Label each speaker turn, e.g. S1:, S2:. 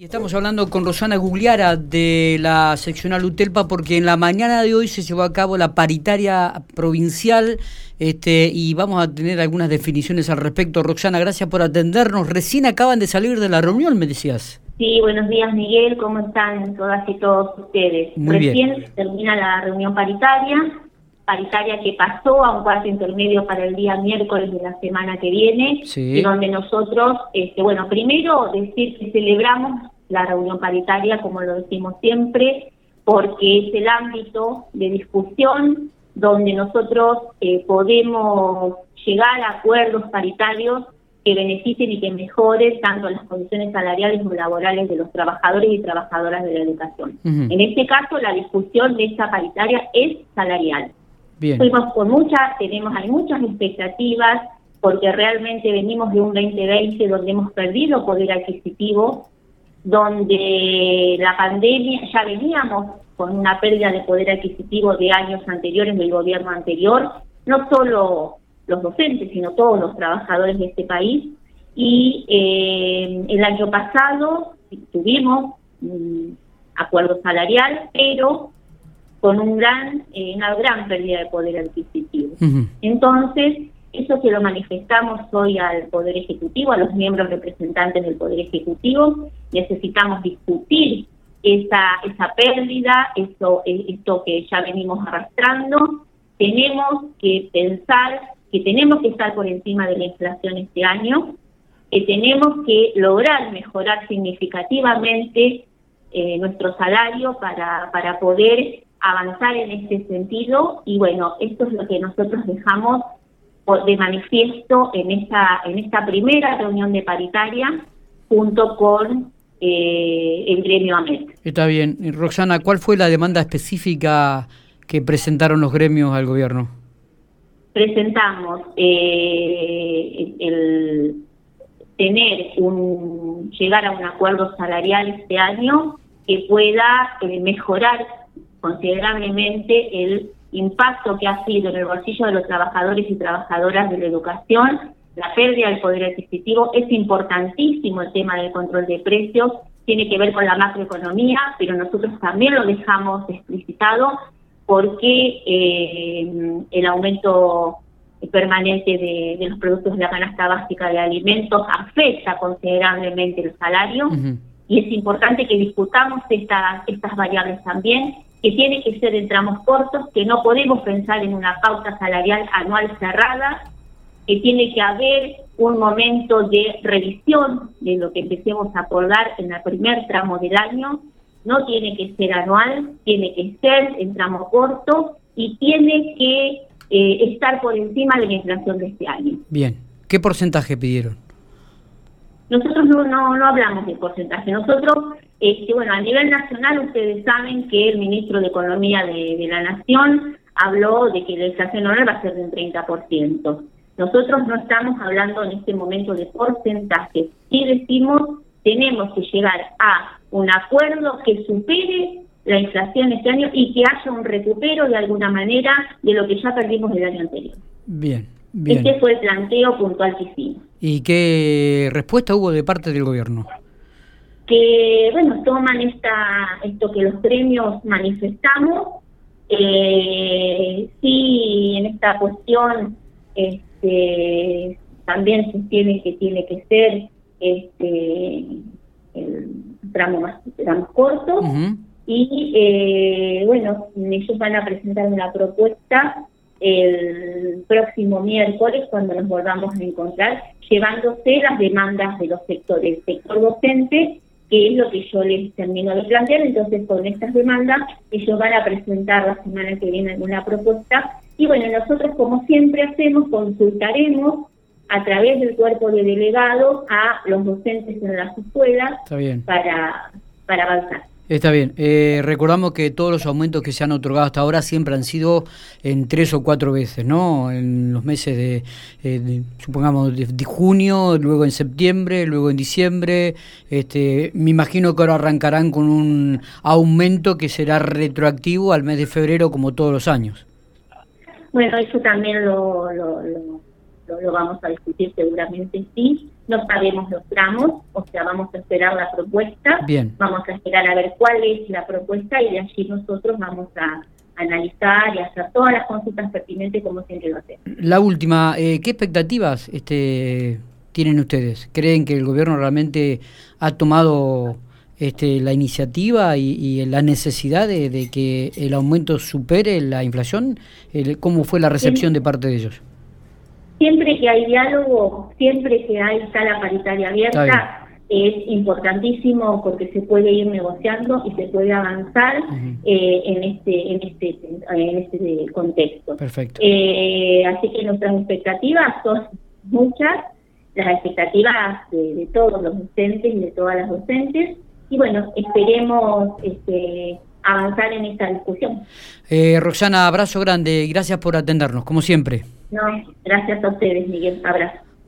S1: Y estamos hablando con Rosana Gugliara de la seccional UTELPA porque en la mañana de hoy se llevó a cabo la paritaria provincial este, y vamos a tener algunas definiciones al respecto. Roxana, gracias por atendernos. Recién acaban de salir de la reunión, me decías.
S2: Sí, buenos días Miguel, ¿cómo están todas y todos ustedes?
S1: Muy
S2: Recién termina la reunión paritaria, paritaria que pasó a un cuarto intermedio para el día miércoles de la semana que viene,
S1: Sí.
S2: y donde nosotros, este, bueno, primero decir que celebramos la reunión paritaria, como lo decimos siempre, porque es el ámbito de discusión donde nosotros eh, podemos llegar a acuerdos paritarios que beneficien y que mejoren tanto las condiciones salariales como laborales de los trabajadores y trabajadoras de la educación. En este caso, la discusión de esta paritaria es salarial.
S1: Bien.
S2: Fuimos con muchas, tenemos, hay muchas expectativas, porque realmente venimos de un 2020 donde hemos perdido poder adquisitivo, donde la pandemia, ya veníamos con una pérdida de poder adquisitivo de años anteriores del gobierno anterior, no solo los docentes, sino todos los trabajadores de este país. Y eh, el año pasado tuvimos un acuerdo salarial, pero con un gran, eh, una gran pérdida de poder adquisitivo. Entonces, eso se lo manifestamos hoy al Poder Ejecutivo, a los miembros representantes del Poder Ejecutivo. Necesitamos discutir esa, esa pérdida, eso, eh, esto que ya venimos arrastrando. Tenemos que pensar que tenemos que estar por encima de la inflación este año, que tenemos que lograr mejorar significativamente eh, nuestro salario para, para poder avanzar en este sentido y bueno, esto es lo que nosotros dejamos de manifiesto en esta, en esta primera reunión de paritaria junto con eh, el gremio AMET.
S1: Está bien. Y, Roxana, ¿cuál fue la demanda específica que presentaron los gremios al gobierno?
S2: presentamos eh, el tener un llegar a un acuerdo salarial este año que pueda eh, mejorar considerablemente el impacto que ha sido en el bolsillo de los trabajadores y trabajadoras de la educación, la pérdida del poder adquisitivo, es importantísimo el tema del control de precios, tiene que ver con la macroeconomía, pero nosotros también lo dejamos explicitado porque eh, el aumento permanente de, de los productos de la canasta básica de alimentos afecta considerablemente el salario y es importante que discutamos estas, estas variables también, que tiene que ser en tramos cortos, que no podemos pensar en una pauta salarial anual cerrada, que tiene que haber un momento de revisión de lo que empecemos a acordar en el primer tramo del año, no tiene que ser anual, tiene que ser en tramo corto y tiene que eh, estar por encima de la inflación de este año.
S1: Bien. ¿Qué porcentaje pidieron?
S2: Nosotros no, no, no hablamos de porcentaje. Nosotros, este, bueno, a nivel nacional ustedes saben que el ministro de Economía de, la Nación habló de que la inflación anual va a ser de un 30%. Nosotros no estamos hablando en este momento de porcentaje. Sí decimos, tenemos que llegar a un acuerdo que supere la inflación este año y que haya un recupero de alguna manera de lo que ya perdimos el año anterior.
S1: Bien. Bien.
S2: Este fue el planteo puntual que hicimos.
S1: ¿Y qué respuesta hubo de parte del gobierno?
S2: que bueno toman esta esto que los gremios manifestamos eh, sí en esta cuestión este también sostiene que tiene que ser este el tramo más tramos cortos
S1: Ujú.
S2: y eh, bueno ellos van a presentar una propuesta el próximo miércoles cuando nos volvamos a encontrar llevándose las demandas de los sectores sector docente que es lo que yo les termino de plantear. Entonces con estas demandas ellos van a presentar la semana que viene alguna propuesta. Y bueno nosotros como siempre hacemos consultaremos a través del cuerpo de delegados a los docentes en las escuelas
S1: Está bien.
S2: para para avanzar
S1: Está bien. Eh, recordamos que todos los aumentos que se han otorgado hasta ahora siempre han sido en tres o cuatro veces, ¿no? En los meses de, eh, de, supongamos, de, de junio, luego en septiembre, luego en diciembre. Este, me imagino que ahora arrancarán con un aumento que será retroactivo al mes de febrero, como todos los años.
S2: Bueno, eso también lo, lo, lo, lo vamos a discutir seguramente, sí. No sabemos los tramos, o sea, vamos a esperar la propuesta,
S1: Bien.
S2: vamos a esperar a ver cuál es la propuesta y de allí nosotros vamos a analizar y hacer todas las consultas pertinentes como siempre lo hacemos.
S1: La última, eh, ¿qué expectativas este, tienen ustedes? ¿Creen que el gobierno realmente ha tomado este, la iniciativa y, y la necesidad de, de, que el aumento supere la inflación? El, ¿Cómo fue la recepción de parte de ellos?
S2: Siempre que hay diálogo, siempre que hay sala paritaria abierta, es importantísimo porque se puede ir negociando y se puede avanzar uh -huh. eh, en este en este en este contexto.
S1: Perfecto.
S2: Eh, así que nuestras expectativas son muchas, las expectativas de, de, todos los docentes y de todas las docentes y bueno esperemos este, avanzar en esta discusión.
S1: Eh, Roxana, abrazo grande, gracias por atendernos, como siempre.
S2: No, gracias a ustedes, Miguel, abrazo.